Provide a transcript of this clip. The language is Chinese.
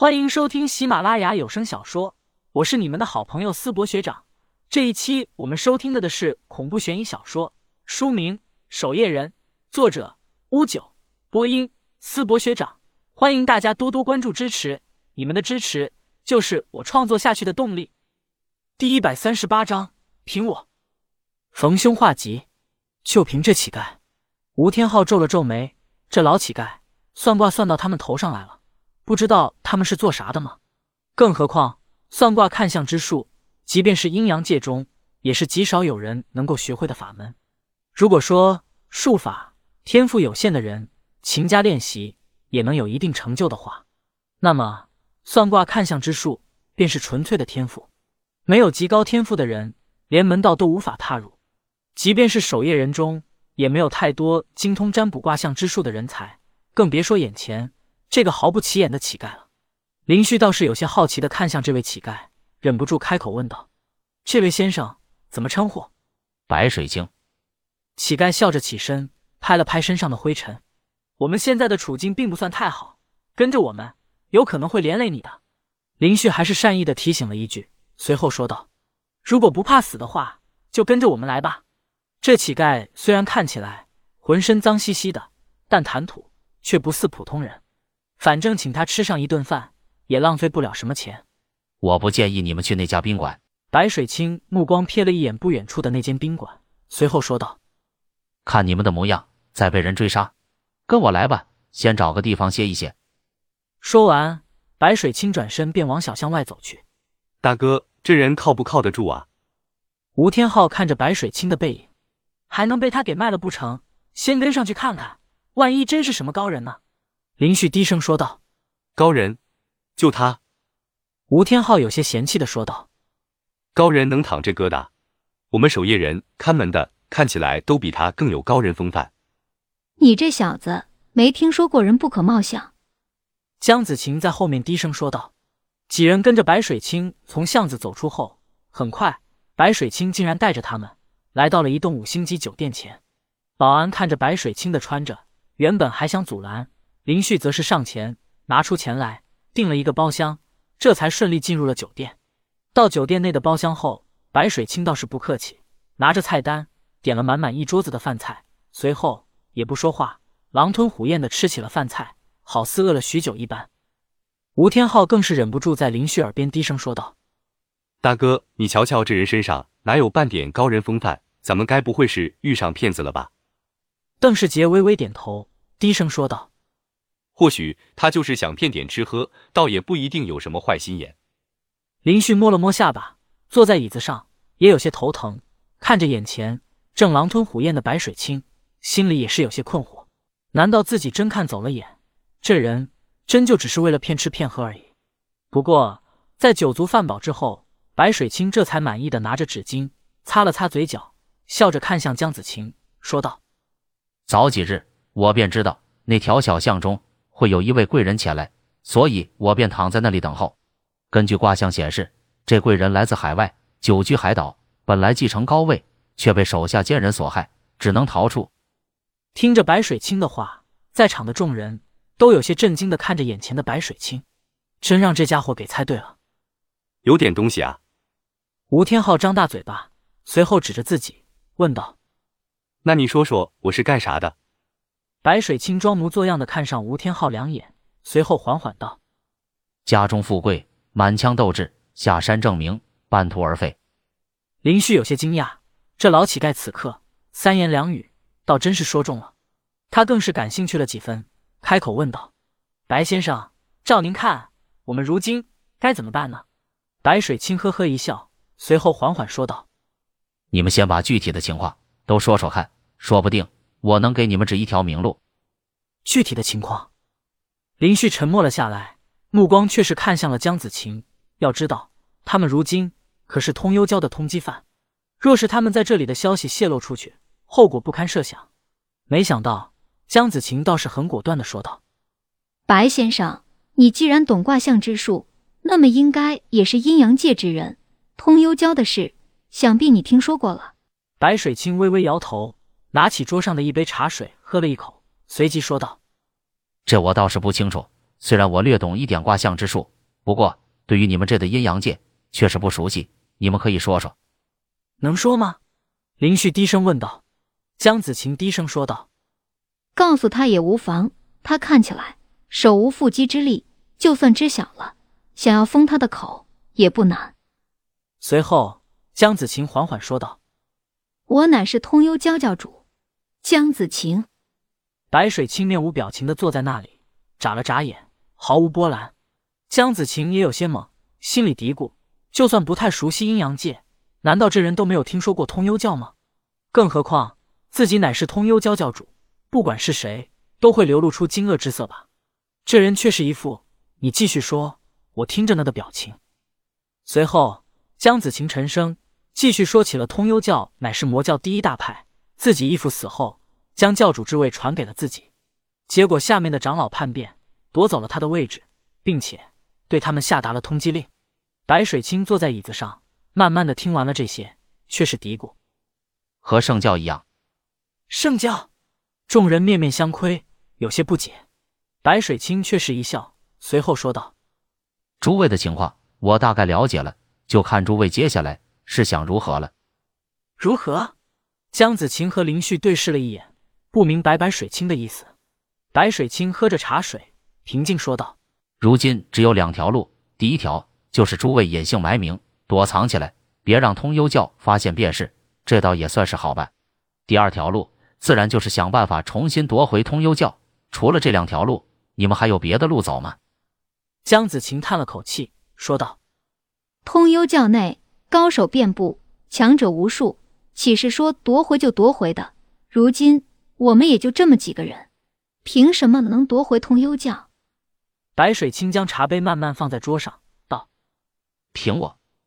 欢迎收听喜马拉雅有声小说，我是你们的好朋友思博学长。这一期我们收听的的是恐怖悬疑小说，书名《守夜人》，作者乌九，播音思博学长。欢迎大家多多关注支持，你们的支持就是我创作下去的动力。第一百三十八章，凭我逢凶化吉，就凭这乞丐。吴天昊皱了皱眉，这老乞丐算卦算到他们头上来了，不知道他们是做啥的吗？更何况算卦看相之术，即便是阴阳界中，也是极少有人能够学会的法门。如果说术法天赋有限的人勤加练习也能有一定成就的话，那么算卦看相之术便是纯粹的天赋。没有极高天赋的人，连门道都无法踏入。即便是守夜人中，也没有太多精通占卜卦象之术的人才，更别说眼前这个毫不起眼的乞丐了。林旭倒是有些好奇的看向这位乞丐，忍不住开口问道：“这位先生怎么称呼？”白水晶。乞丐笑着起身，拍了拍身上的灰尘：“我们现在的处境并不算太好，跟着我们有可能会连累你的。”林旭还是善意的提醒了一句。随后说道：“如果不怕死的话，就跟着我们来吧。”这乞丐虽然看起来浑身脏兮兮的，但谈吐却不似普通人。反正请他吃上一顿饭，也浪费不了什么钱。我不建议你们去那家宾馆。白水清目光瞥了一眼不远处的那间宾馆，随后说道：“看你们的模样，再被人追杀，跟我来吧，先找个地方歇一歇。”说完，白水清转身便往小巷外走去。大哥。这人靠不靠得住啊？吴天昊看着白水清的背影，还能被他给卖了不成？先跟上去看看，万一真是什么高人呢？林旭低声说道：“高人，就他。”吴天昊有些嫌弃的说道：“高人能躺这疙瘩？我们守夜人看门的看起来都比他更有高人风范。”你这小子没听说过人不可貌相？江子晴在后面低声说道。几人跟着白水清从巷子走出后，很快，白水清竟然带着他们来到了一栋五星级酒店前。保安看着白水清的穿着，原本还想阻拦，林旭则是上前拿出钱来订了一个包厢，这才顺利进入了酒店。到酒店内的包厢后，白水清倒是不客气，拿着菜单点了满满一桌子的饭菜，随后也不说话，狼吞虎咽的吃起了饭菜，好似饿了许久一般。吴天昊更是忍不住在林旭耳边低声说道：“大哥，你瞧瞧这人身上哪有半点高人风范？咱们该不会是遇上骗子了吧？”邓世杰微微点头，低声说道：“或许他就是想骗点吃喝，倒也不一定有什么坏心眼。”林旭摸了摸下巴，坐在椅子上，也有些头疼，看着眼前正狼吞虎咽的白水清，心里也是有些困惑：难道自己真看走了眼？这人？真就只是为了骗吃骗喝而已。不过在酒足饭饱之后，白水清这才满意的拿着纸巾擦了擦嘴角，笑着看向江子晴，说道：“早几日我便知道那条小巷中会有一位贵人前来，所以我便躺在那里等候。根据卦象显示，这贵人来自海外，久居海岛，本来继承高位，却被手下奸人所害，只能逃出。”听着白水清的话，在场的众人。都有些震惊的看着眼前的白水清，真让这家伙给猜对了，有点东西啊！吴天昊张大嘴巴，随后指着自己问道：“那你说说我是干啥的？”白水清装模作样的看上吴天昊两眼，随后缓缓道：“家中富贵，满腔斗志，下山证明，半途而废。”林旭有些惊讶，这老乞丐此刻三言两语，倒真是说中了，他更是感兴趣了几分。开口问道：“白先生，照您看，我们如今该怎么办呢？”白水清呵呵一笑，随后缓缓说道：“你们先把具体的情况都说说看，说不定我能给你们指一条明路。”具体的情况，林旭沉默了下来，目光却是看向了江子晴。要知道，他们如今可是通幽教的通缉犯，若是他们在这里的消息泄露出去，后果不堪设想。没想到。江子晴倒是很果断的说道：“白先生，你既然懂卦象之术，那么应该也是阴阳界之人。通幽教的事，想必你听说过了。”白水清微微摇头，拿起桌上的一杯茶水喝了一口，随即说道：“这我倒是不清楚，虽然我略懂一点卦象之术，不过对于你们这的阴阳界确实不熟悉。你们可以说说，能说吗？林旭低声问道。江子晴低声说道：“告诉他也无妨。他看起来手无缚鸡之力，就算知晓了，想要封他的口也不难。”随后，江子晴缓缓说道：“我乃是通幽教教主，江子晴。”白水清面无表情的坐在那里，眨了眨眼，毫无波澜。江子晴也有些懵，心里嘀咕：就算不太熟悉阴阳界，难道这人都没有听说过通幽教吗？更何况自己乃是通幽教教主，不管是谁，都会流露出惊愕之色吧？这人却是一副“你继续说，我听着呢”的表情。随后，江子晴沉声继续说起了通幽教乃是魔教第一大派，自己义父死后。将教主之位传给了自己，结果下面的长老叛变，夺走了他的位置，并且对他们下达了通缉令。白水清坐在椅子上，慢慢的听完了这些，却是嘀咕：“和圣教一样。”圣教，众人面面相窥，有些不解。白水清却是一笑，随后说道：“诸位的情况我大概了解了，就看诸位接下来是想如何了。”如何？江子晴和林旭对视了一眼。不明白白水清的意思，白水清喝着茶水，平静说道：“如今只有两条路，第一条就是诸位隐姓埋名，躲藏起来，别让通幽教发现便是，这倒也算是好办。第二条路，自然就是想办法重新夺回通幽教。除了这两条路，你们还有别的路走吗？”江子晴叹了口气，说道：“通幽教内高手遍布，强者无数，岂是说夺回就夺回的？如今……”我们也就这么几个人，凭什么能夺回通幽教？白水清将茶杯慢慢放在桌上，道：“凭我。”